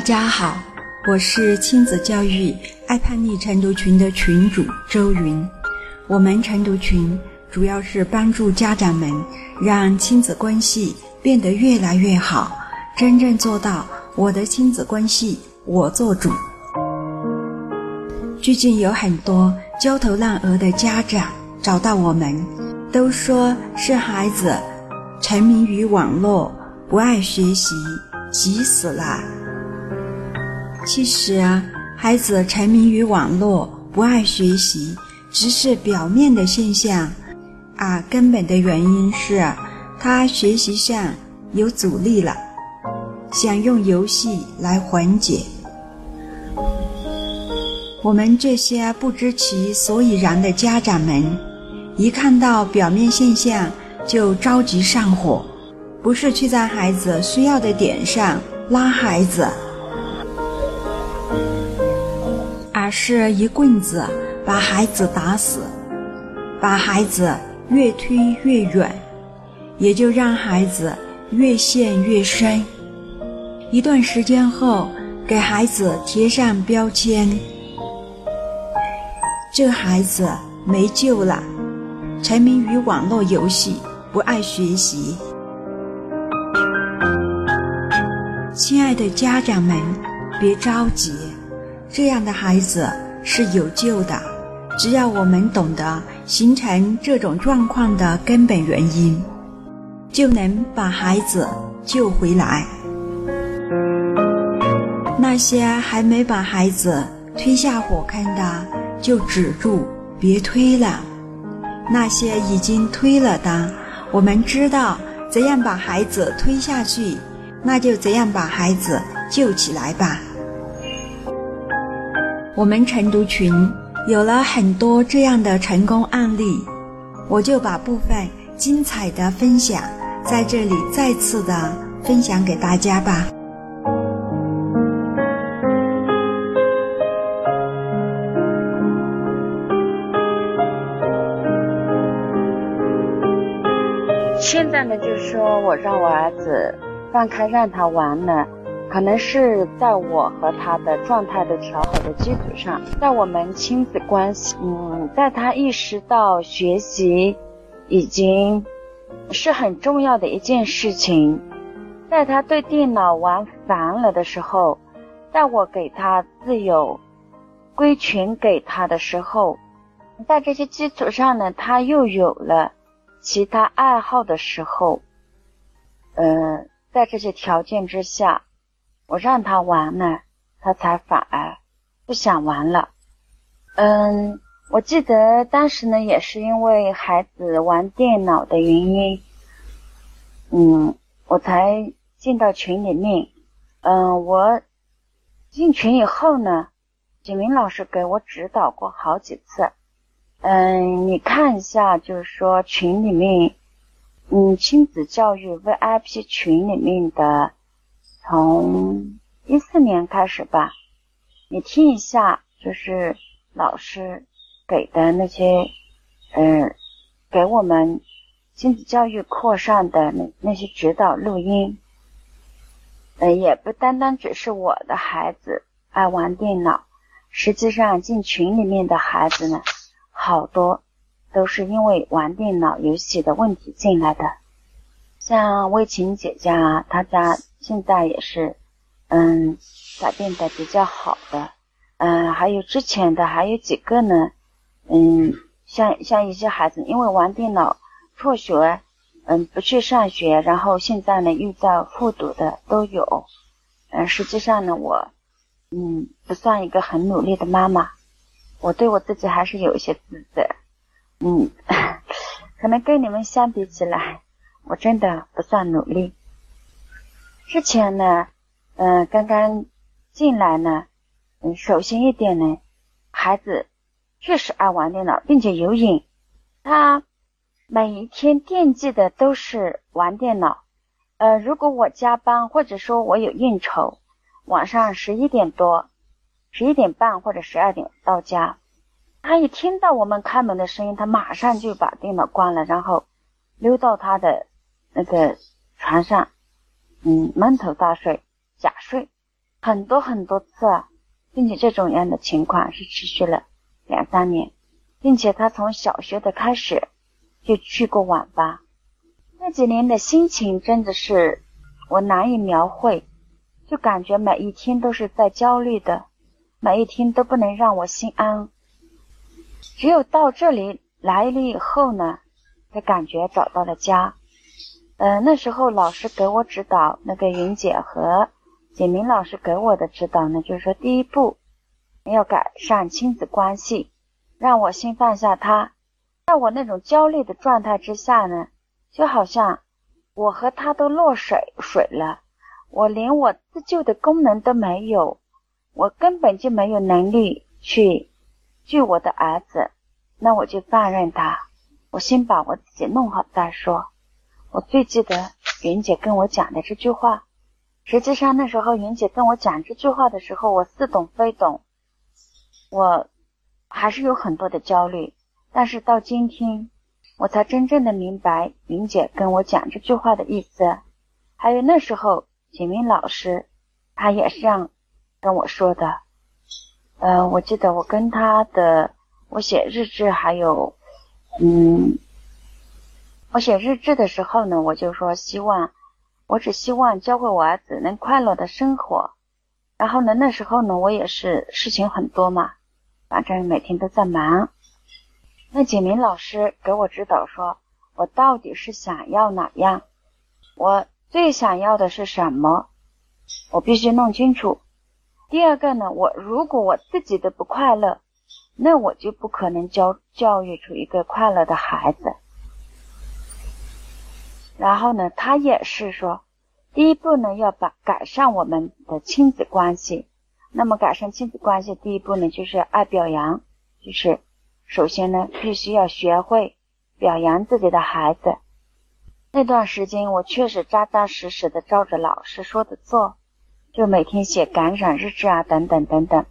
大家好，我是亲子教育爱叛逆晨读群的群主周云。我们晨读群主要是帮助家长们让亲子关系变得越来越好，真正做到我的亲子关系我做主。最近有很多焦头烂额的家长找到我们，都说是孩子沉迷于网络，不爱学习，急死了。其实啊，孩子沉迷于网络，不爱学习，只是表面的现象，啊，根本的原因是他学习上有阻力了，想用游戏来缓解。我们这些不知其所以然的家长们，一看到表面现象就着急上火，不是去在孩子需要的点上拉孩子。是一棍子把孩子打死，把孩子越推越远，也就让孩子越陷越深。一段时间后，给孩子贴上标签，这孩子没救了，沉迷于网络游戏，不爱学习。亲爱的家长们，别着急。这样的孩子是有救的，只要我们懂得形成这种状况的根本原因，就能把孩子救回来。那些还没把孩子推下火坑的，就止住，别推了；那些已经推了的，我们知道怎样把孩子推下去，那就怎样把孩子救起来吧。我们晨读群有了很多这样的成功案例，我就把部分精彩的分享在这里再次的分享给大家吧。现在呢，就说我让我儿子放开让他玩呢。可能是在我和他的状态的调好的基础上，在我们亲子关系，嗯，在他意识到学习已经是很重要的一件事情，在他对电脑玩烦了的时候，在我给他自由归权给他的时候，在这些基础上呢，他又有了其他爱好的时候，呃，在这些条件之下。我让他玩呢，他才反而不想玩了。嗯，我记得当时呢，也是因为孩子玩电脑的原因，嗯，我才进到群里面。嗯，我进群以后呢，景明老师给我指导过好几次。嗯，你看一下，就是说群里面，嗯，亲子教育 VIP 群里面的。从一四年开始吧，你听一下，就是老师给的那些，嗯，给我们亲子教育课上的那那些指导录音，呃，也不单单只是我的孩子爱玩电脑，实际上进群里面的孩子呢，好多都是因为玩电脑游戏的问题进来的，像魏晴姐家，她家。现在也是，嗯，改变的比较好的，嗯，还有之前的还有几个呢，嗯，像像一些孩子因为玩电脑辍学，嗯，不去上学，然后现在呢又在复读的都有，嗯，实际上呢我，嗯，不算一个很努力的妈妈，我对我自己还是有一些自责，嗯，可能跟你们相比起来，我真的不算努力。之前呢，嗯，刚刚进来呢，嗯，首先一点呢，孩子确实爱玩电脑，并且有瘾。他每一天惦记的都是玩电脑。呃，如果我加班或者说我有应酬，晚上十一点多、十一点半或者十二点到家，他一听到我们开门的声音，他马上就把电脑关了，然后溜到他的那个床上。嗯，闷头大睡，假睡，很多很多次啊，并且这种样的情况是持续了两三年，并且他从小学的开始就去过网吧，那几年的心情真的是我难以描绘，就感觉每一天都是在焦虑的，每一天都不能让我心安。只有到这里来了以后呢，才感觉找到了家。呃，那时候老师给我指导，那个云姐和简明老师给我的指导呢，就是说第一步要改善亲子关系，让我先放下他。在我那种焦虑的状态之下呢，就好像我和他都落水水了，我连我自救的功能都没有，我根本就没有能力去。救我的儿子，那我就放任他。我先把我自己弄好再说。我最记得云姐跟我讲的这句话。实际上那时候云姐跟我讲这句话的时候，我似懂非懂，我还是有很多的焦虑。但是到今天，我才真正的明白云姐跟我讲这句话的意思。还有那时候景明老师，他也是这样跟我说的。呃，我记得我跟他的，我写日志，还有，嗯，我写日志的时候呢，我就说希望，我只希望教会我儿子能快乐的生活。然后呢，那时候呢，我也是事情很多嘛，反正每天都在忙。那景明老师给我指导说，我到底是想要哪样？我最想要的是什么？我必须弄清楚。第二个呢，我如果我自己的不快乐，那我就不可能教教育出一个快乐的孩子。然后呢，他也是说，第一步呢，要把改善我们的亲子关系。那么改善亲子关系，第一步呢，就是爱表扬，就是首先呢，必须要学会表扬自己的孩子。那段时间，我确实扎扎实实的照着老师说的做。就每天写感染日志啊，等等等等。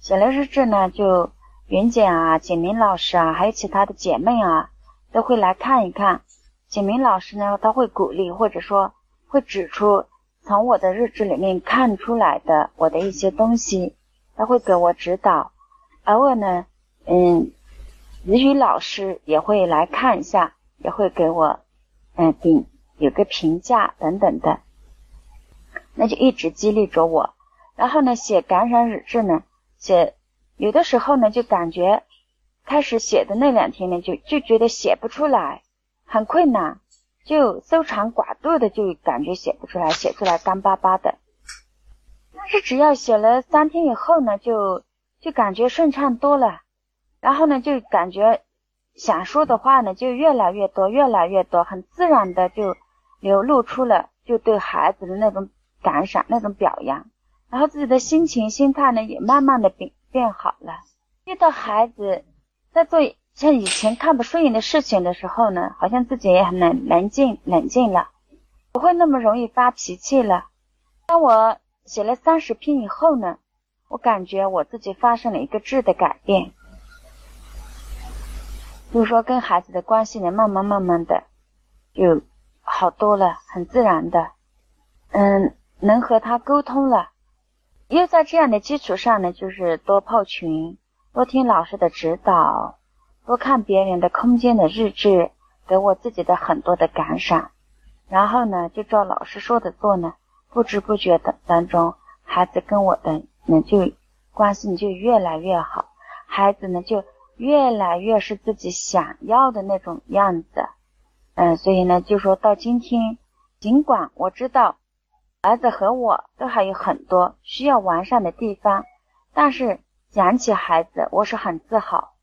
写了日志呢，就云姐啊、简明老师啊，还有其他的姐妹啊，都会来看一看。简明老师呢，他会鼓励，或者说会指出从我的日志里面看出来的我的一些东西，他会给我指导。偶尔呢，嗯，子语老师也会来看一下，也会给我嗯顶有个评价等等的。那就一直激励着我，然后呢，写感想日志呢，写有的时候呢，就感觉开始写的那两天呢，就就觉得写不出来，很困难，就搜肠寡肚的，就感觉写不出来，写出来干巴巴的。但是只要写了三天以后呢，就就感觉顺畅多了，然后呢，就感觉想说的话呢，就越来越多，越来越多，很自然的就流露出了就对孩子的那种。感赏那种表扬，然后自己的心情、心态呢也慢慢的变变好了。遇到孩子在做像以前看不顺眼的事情的时候呢，好像自己也很冷冷静冷静了，不会那么容易发脾气了。当我写了三十篇以后呢，我感觉我自己发生了一个质的改变，就是说跟孩子的关系呢，慢慢慢慢的就好多了，很自然的，嗯。能和他沟通了，又在这样的基础上呢，就是多泡群，多听老师的指导，多看别人的空间的日志，给我自己的很多的感想，然后呢，就照老师说的做呢，不知不觉的当中，孩子跟我的呢就关系就越来越好，孩子呢就越来越是自己想要的那种样子，嗯，所以呢，就说到今天，尽管我知道。儿子和我都还有很多需要完善的地方，但是讲起孩子，我是很自豪。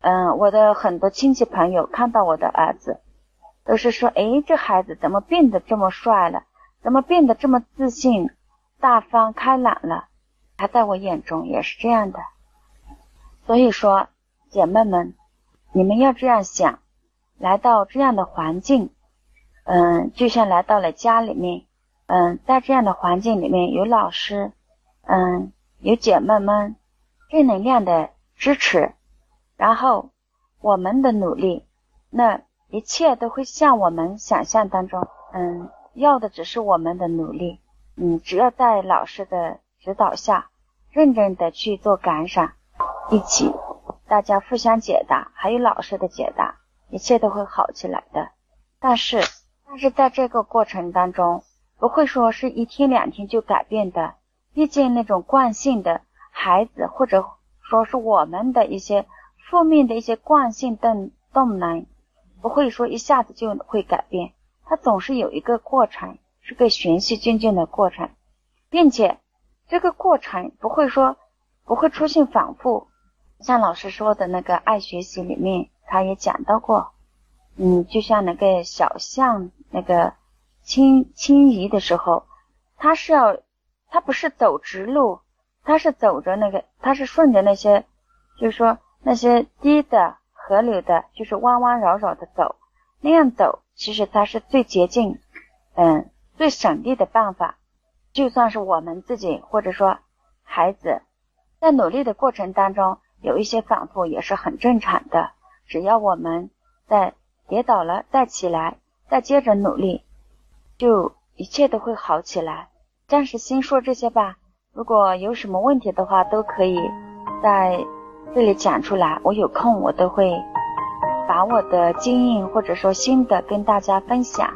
嗯，我的很多亲戚朋友看到我的儿子，都是说：“哎，这孩子怎么变得这么帅了？怎么变得这么自信、大方、开朗了？”他在我眼中也是这样的。所以说，姐妹们，你们要这样想，来到这样的环境，嗯，就像来到了家里面。嗯，在这样的环境里面，有老师，嗯，有姐妹们正能量的支持，然后我们的努力，那一切都会像我们想象当中，嗯，要的只是我们的努力，嗯，只要在老师的指导下，认真的去做感赏，一起大家互相解答，还有老师的解答，一切都会好起来的。但是，但是在这个过程当中，不会说是一天两天就改变的。毕竟那种惯性的孩子，或者说是我们的一些负面的一些惯性动动能，不会说一下子就会改变，它总是有一个过程，是个循序渐进的过程，并且这个过程不会说不会出现反复。像老师说的那个爱学习里面，他也讲到过，嗯，就像那个小象那个轻轻移的时候，它是要。他不是走直路，他是走着那个，他是顺着那些，就是说那些低的河流的，就是弯弯绕绕的走，那样走其实它是最捷径，嗯，最省力的办法。就算是我们自己或者说孩子在努力的过程当中有一些反复也是很正常的，只要我们在跌倒了再起来，再接着努力，就一切都会好起来。暂时先说这些吧。如果有什么问题的话，都可以在这里讲出来。我有空我都会把我的经验或者说心得跟大家分享。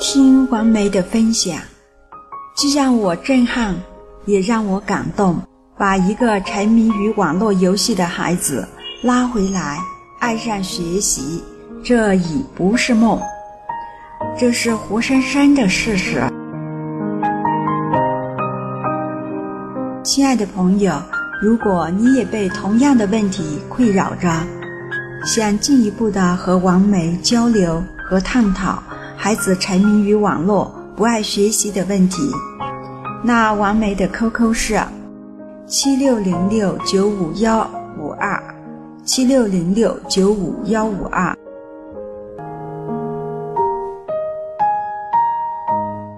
听王梅的分享，既让我震撼，也让我感动。把一个沉迷于网络游戏的孩子。拉回来，爱上学习，这已不是梦，这是活生生的事实。亲爱的朋友，如果你也被同样的问题困扰着，想进一步的和王梅交流和探讨孩子沉迷于网络、不爱学习的问题，那王梅的 QQ 是七六零六九五幺五二。七六零六九五幺五二，